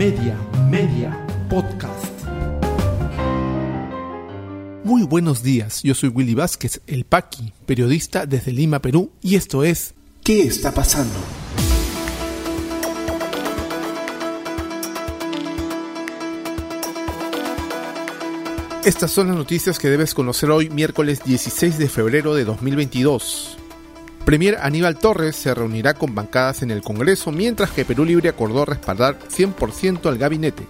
Media, Media, Podcast. Muy buenos días, yo soy Willy Vázquez, el Paqui, periodista desde Lima, Perú, y esto es ¿Qué está pasando? Estas son las noticias que debes conocer hoy, miércoles 16 de febrero de 2022. Premier Aníbal Torres se reunirá con bancadas en el Congreso, mientras que Perú Libre acordó respaldar 100% al gabinete.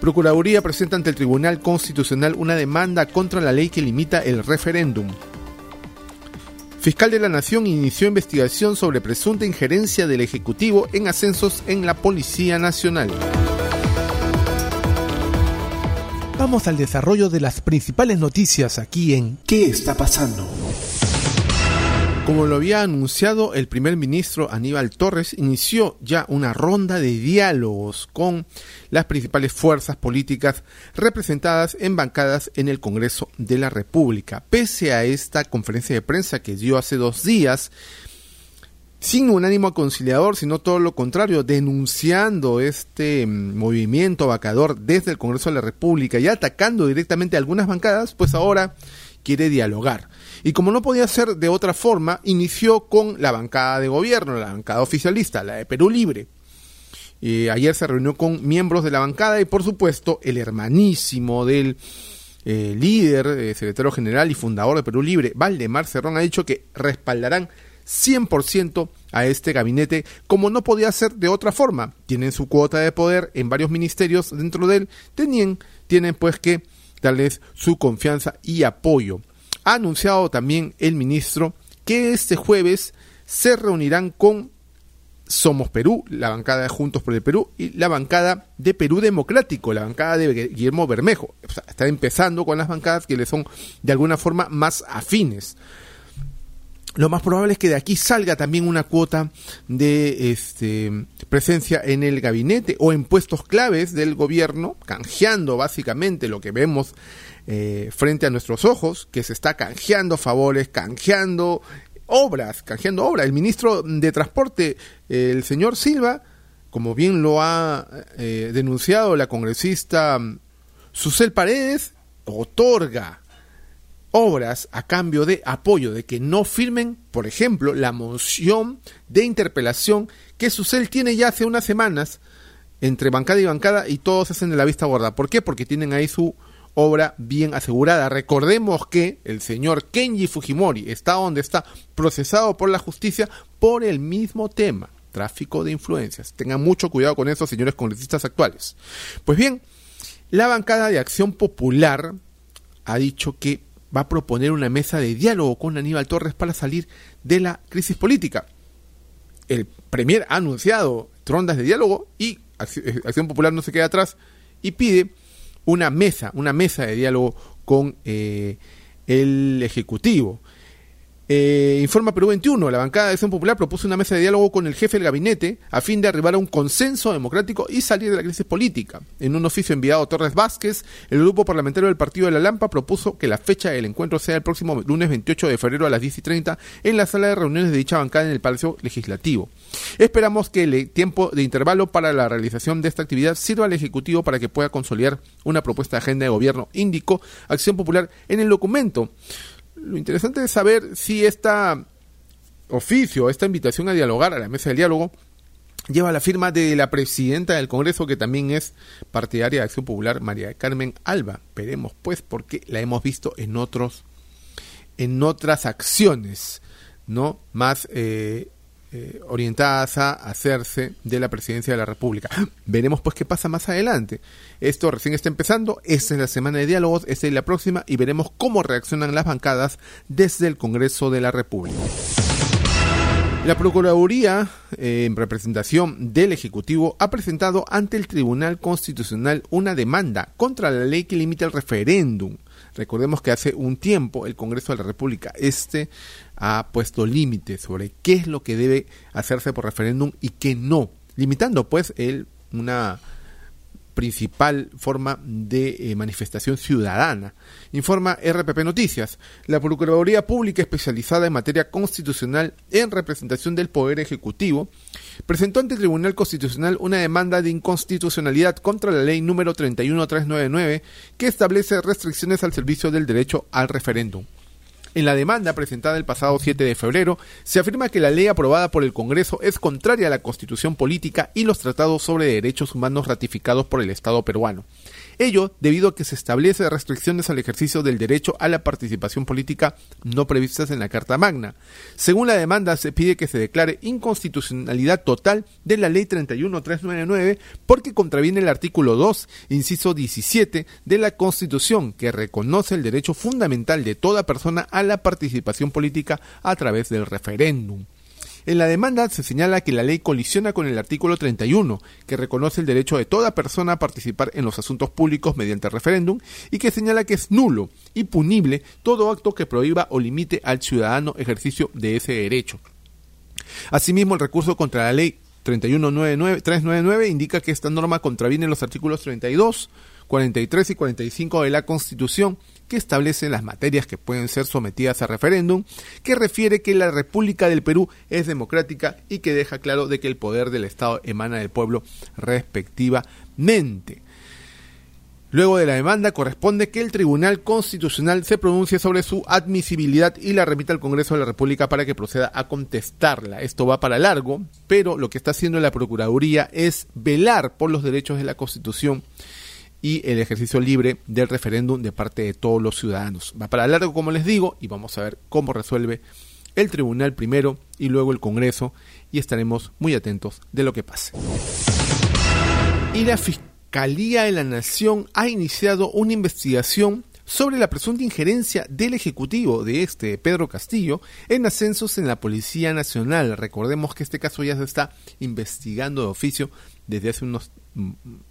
Procuraduría presenta ante el Tribunal Constitucional una demanda contra la ley que limita el referéndum. Fiscal de la Nación inició investigación sobre presunta injerencia del Ejecutivo en ascensos en la Policía Nacional. Vamos al desarrollo de las principales noticias aquí en ¿Qué está pasando? Como lo había anunciado el primer ministro Aníbal Torres, inició ya una ronda de diálogos con las principales fuerzas políticas representadas en bancadas en el Congreso de la República. Pese a esta conferencia de prensa que dio hace dos días, sin un ánimo conciliador, sino todo lo contrario, denunciando este mm, movimiento vacador desde el Congreso de la República y atacando directamente a algunas bancadas, pues ahora quiere dialogar. Y como no podía ser de otra forma, inició con la bancada de gobierno, la bancada oficialista, la de Perú Libre. ayer se reunió con miembros de la bancada y por supuesto el hermanísimo del eh, líder, eh, secretario general y fundador de Perú Libre, Valdemar Cerrón, ha dicho que respaldarán 100% a este gabinete, como no podía ser de otra forma. Tienen su cuota de poder en varios ministerios dentro de él, tenían, tienen pues que su confianza y apoyo. Ha anunciado también el ministro que este jueves se reunirán con Somos Perú, la bancada de Juntos por el Perú y la bancada de Perú Democrático, la bancada de Guillermo Bermejo. está empezando con las bancadas que le son de alguna forma más afines lo más probable es que de aquí salga también una cuota de este, presencia en el gabinete o en puestos claves del gobierno, canjeando básicamente lo que vemos eh, frente a nuestros ojos, que se está canjeando favores, canjeando obras, canjeando obras. El ministro de Transporte, el señor Silva, como bien lo ha eh, denunciado la congresista Susel Paredes, otorga obras a cambio de apoyo, de que no firmen, por ejemplo, la moción de interpelación que Susel tiene ya hace unas semanas entre bancada y bancada y todos hacen de la vista gorda. ¿Por qué? Porque tienen ahí su obra bien asegurada. Recordemos que el señor Kenji Fujimori está donde está, procesado por la justicia por el mismo tema, tráfico de influencias. Tengan mucho cuidado con eso, señores congresistas actuales. Pues bien, la bancada de Acción Popular ha dicho que va a proponer una mesa de diálogo con Aníbal Torres para salir de la crisis política. El Premier ha anunciado rondas de diálogo y eh, Acción Popular no se queda atrás y pide una mesa, una mesa de diálogo con eh, el Ejecutivo. Eh, informa Perú 21, la bancada de Acción Popular propuso una mesa de diálogo con el jefe del gabinete a fin de arribar a un consenso democrático y salir de la crisis política. En un oficio enviado a Torres Vázquez, el grupo parlamentario del Partido de la Lampa propuso que la fecha del encuentro sea el próximo lunes 28 de febrero a las 10 y 30 en la sala de reuniones de dicha bancada en el Palacio Legislativo. Esperamos que el tiempo de intervalo para la realización de esta actividad sirva al Ejecutivo para que pueda consolidar una propuesta de agenda de gobierno, indicó Acción Popular en el documento. Lo interesante es saber si esta oficio, esta invitación a dialogar a la mesa del diálogo, lleva la firma de la presidenta del Congreso, que también es partidaria de Acción Popular, María Carmen Alba. Veremos, pues, porque la hemos visto en otros, en otras acciones, ¿no? Más eh, eh, orientadas a hacerse de la presidencia de la República. Veremos pues qué pasa más adelante. Esto recién está empezando, esta es la semana de diálogos, esta es la próxima y veremos cómo reaccionan las bancadas desde el Congreso de la República. La Procuraduría, eh, en representación del Ejecutivo, ha presentado ante el Tribunal Constitucional una demanda contra la ley que limita el referéndum. Recordemos que hace un tiempo el Congreso de la República este ha puesto límites sobre qué es lo que debe hacerse por referéndum y qué no, limitando pues el, una principal forma de eh, manifestación ciudadana. Informa RPP Noticias. La Procuraduría Pública especializada en materia constitucional en representación del Poder Ejecutivo presentó ante el Tribunal Constitucional una demanda de inconstitucionalidad contra la ley número 31399 que establece restricciones al servicio del derecho al referéndum. En la demanda presentada el pasado 7 de febrero, se afirma que la ley aprobada por el Congreso es contraria a la Constitución política y los tratados sobre derechos humanos ratificados por el Estado peruano. Ello debido a que se establece restricciones al ejercicio del derecho a la participación política no previstas en la Carta Magna. Según la demanda, se pide que se declare inconstitucionalidad total de la Ley 31399 porque contraviene el artículo 2, inciso 17 de la Constitución, que reconoce el derecho fundamental de toda persona a la participación política a través del referéndum. En la demanda se señala que la ley colisiona con el artículo 31, que reconoce el derecho de toda persona a participar en los asuntos públicos mediante referéndum y que señala que es nulo y punible todo acto que prohíba o limite al ciudadano ejercicio de ese derecho. Asimismo, el recurso contra la ley 3199399 indica que esta norma contraviene los artículos 32, 43 y 45 de la Constitución que establece las materias que pueden ser sometidas a referéndum, que refiere que la República del Perú es democrática y que deja claro de que el poder del Estado emana del pueblo respectivamente. Luego de la demanda corresponde que el Tribunal Constitucional se pronuncie sobre su admisibilidad y la remita al Congreso de la República para que proceda a contestarla. Esto va para largo, pero lo que está haciendo la Procuraduría es velar por los derechos de la Constitución y el ejercicio libre del referéndum de parte de todos los ciudadanos. Va para largo, como les digo, y vamos a ver cómo resuelve el tribunal primero y luego el Congreso y estaremos muy atentos de lo que pase. Y la Fiscalía de la Nación ha iniciado una investigación sobre la presunta injerencia del Ejecutivo de este Pedro Castillo en ascensos en la Policía Nacional. Recordemos que este caso ya se está investigando de oficio desde hace unos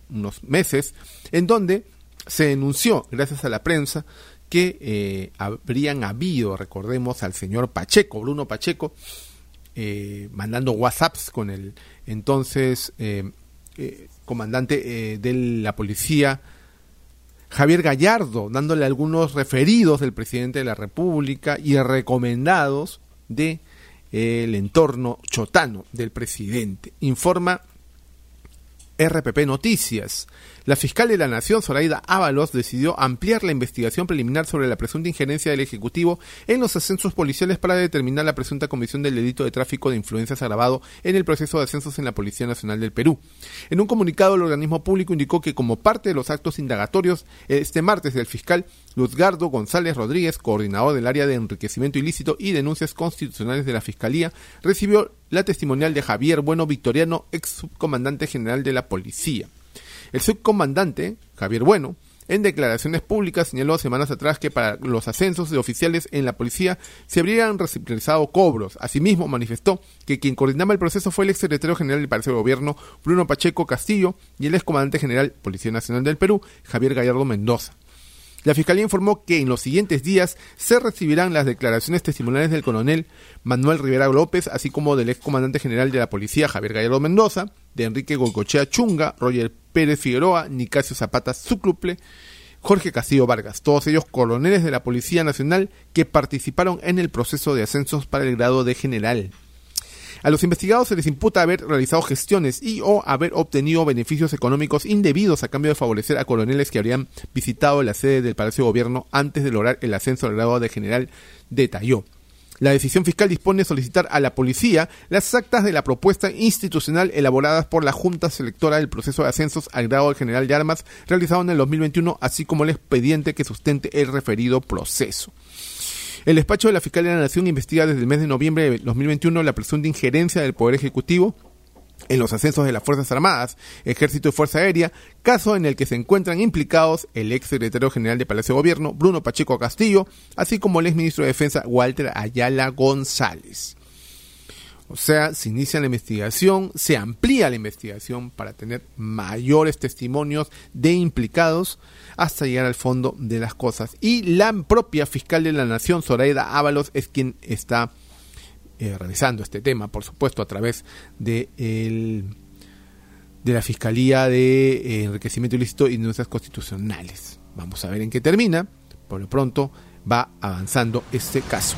unos meses, en donde se denunció, gracias a la prensa, que eh, habrían habido, recordemos al señor Pacheco, Bruno Pacheco, eh, mandando WhatsApps con el entonces eh, comandante de la policía, Javier Gallardo, dándole algunos referidos del presidente de la República y recomendados de el entorno chotano del presidente. Informa RPP Noticias. La fiscal de la Nación, Zoraida Ábalos, decidió ampliar la investigación preliminar sobre la presunta injerencia del Ejecutivo en los ascensos policiales para determinar la presunta comisión del delito de tráfico de influencias agravado en el proceso de ascensos en la Policía Nacional del Perú. En un comunicado, el organismo público indicó que como parte de los actos indagatorios, este martes el fiscal Luzgardo González Rodríguez, coordinador del área de enriquecimiento ilícito y denuncias constitucionales de la Fiscalía, recibió la testimonial de Javier Bueno Victoriano, ex subcomandante general de la policía. El subcomandante, Javier Bueno, en declaraciones públicas señaló semanas atrás que para los ascensos de oficiales en la policía se habrían realizado cobros. Asimismo, manifestó que quien coordinaba el proceso fue el ex secretario general del Palacio de Gobierno, Bruno Pacheco Castillo, y el ex comandante general Policía Nacional del Perú, Javier Gallardo Mendoza. La Fiscalía informó que en los siguientes días se recibirán las declaraciones testimoniales del coronel Manuel Rivera López, así como del ex comandante general de la policía Javier Gallardo Mendoza, de Enrique Golcochea Chunga, Roger Pérez Figueroa, Nicasio Zapata Zucluple, Jorge Castillo Vargas, todos ellos coroneles de la Policía Nacional que participaron en el proceso de ascensos para el grado de general. A los investigados se les imputa haber realizado gestiones y o haber obtenido beneficios económicos indebidos a cambio de favorecer a coroneles que habrían visitado la sede del Palacio de Gobierno antes de lograr el ascenso al grado de general, detalló. La decisión fiscal dispone solicitar a la policía las actas de la propuesta institucional elaboradas por la Junta Selectora del proceso de ascensos al grado de general de armas realizado en el 2021, así como el expediente que sustente el referido proceso. El despacho de la Fiscalía de la Nación investiga desde el mes de noviembre de 2021 la presunta injerencia del Poder Ejecutivo en los ascensos de las Fuerzas Armadas, Ejército y Fuerza Aérea, caso en el que se encuentran implicados el ex secretario general de Palacio de Gobierno, Bruno Pacheco Castillo, así como el ex ministro de Defensa, Walter Ayala González. O sea, se inicia la investigación, se amplía la investigación para tener mayores testimonios de implicados hasta llegar al fondo de las cosas. Y la propia fiscal de la Nación, Zoraida Ábalos, es quien está eh, revisando este tema, por supuesto, a través de de la Fiscalía de eh, Enriquecimiento Ilícito y Denuncias Constitucionales. Vamos a ver en qué termina. Por lo pronto va avanzando este caso.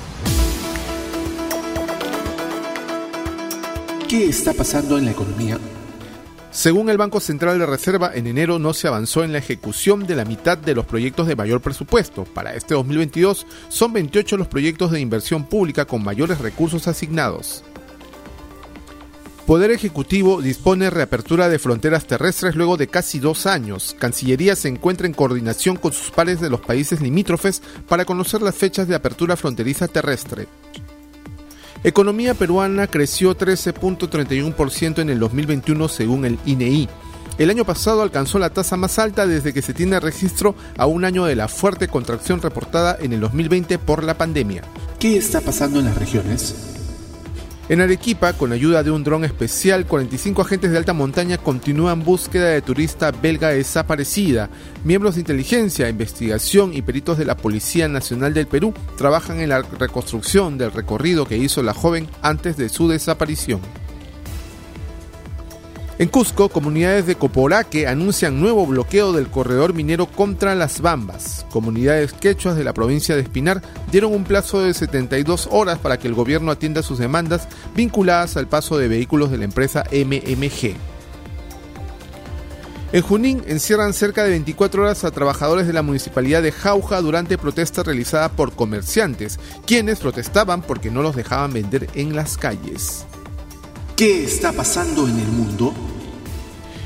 ¿Qué está pasando en la economía? Según el Banco Central de Reserva, en enero no se avanzó en la ejecución de la mitad de los proyectos de mayor presupuesto. Para este 2022 son 28 los proyectos de inversión pública con mayores recursos asignados. Poder Ejecutivo dispone reapertura de fronteras terrestres luego de casi dos años. Cancillería se encuentra en coordinación con sus pares de los países limítrofes para conocer las fechas de apertura fronteriza terrestre. Economía peruana creció 13.31% en el 2021 según el INEI. El año pasado alcanzó la tasa más alta desde que se tiene registro a un año de la fuerte contracción reportada en el 2020 por la pandemia. ¿Qué está pasando en las regiones? En Arequipa, con ayuda de un dron especial, 45 agentes de alta montaña continúan búsqueda de turista belga desaparecida. Miembros de inteligencia, investigación y peritos de la Policía Nacional del Perú trabajan en la reconstrucción del recorrido que hizo la joven antes de su desaparición. En Cusco, comunidades de Coporaque anuncian nuevo bloqueo del corredor minero contra las Bambas. Comunidades quechuas de la provincia de Espinar dieron un plazo de 72 horas para que el gobierno atienda sus demandas vinculadas al paso de vehículos de la empresa MMG. En Junín encierran cerca de 24 horas a trabajadores de la municipalidad de Jauja durante protesta realizada por comerciantes, quienes protestaban porque no los dejaban vender en las calles. ¿Qué está pasando en el mundo?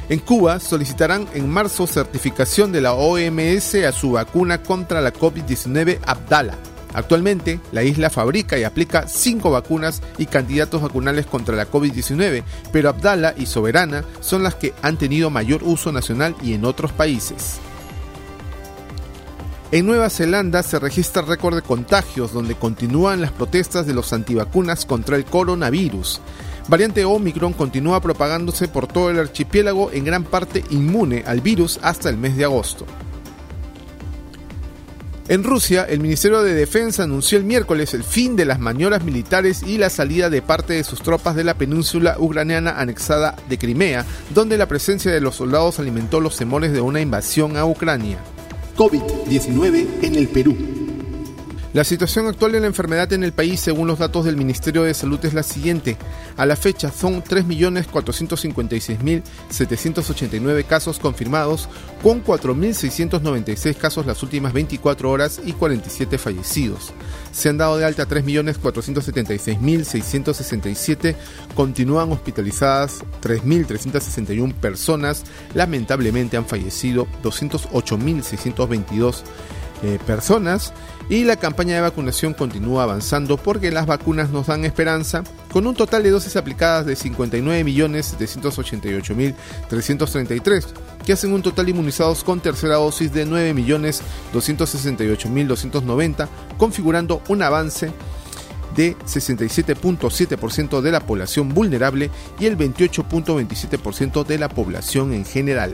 En Cuba solicitarán en marzo certificación de la OMS a su vacuna contra la COVID-19 Abdala. Actualmente, la isla fabrica y aplica cinco vacunas y candidatos vacunales contra la COVID-19, pero Abdala y Soberana son las que han tenido mayor uso nacional y en otros países. En Nueva Zelanda se registra récord de contagios donde continúan las protestas de los antivacunas contra el coronavirus. Variante Omicron continúa propagándose por todo el archipiélago en gran parte inmune al virus hasta el mes de agosto. En Rusia, el Ministerio de Defensa anunció el miércoles el fin de las maniobras militares y la salida de parte de sus tropas de la península ucraniana anexada de Crimea, donde la presencia de los soldados alimentó los temores de una invasión a Ucrania. COVID-19 en el Perú. La situación actual de la enfermedad en el país, según los datos del Ministerio de Salud, es la siguiente. A la fecha son 3.456.789 casos confirmados, con 4.696 casos las últimas 24 horas y 47 fallecidos. Se han dado de alta 3.476.667, continúan hospitalizadas 3.361 personas, lamentablemente han fallecido 208.622 eh, personas y la campaña de vacunación continúa avanzando porque las vacunas nos dan esperanza con un total de dosis aplicadas de 59.788.333 que hacen un total inmunizados con tercera dosis de 9.268.290 configurando un avance de 67.7% de la población vulnerable y el 28.27% de la población en general.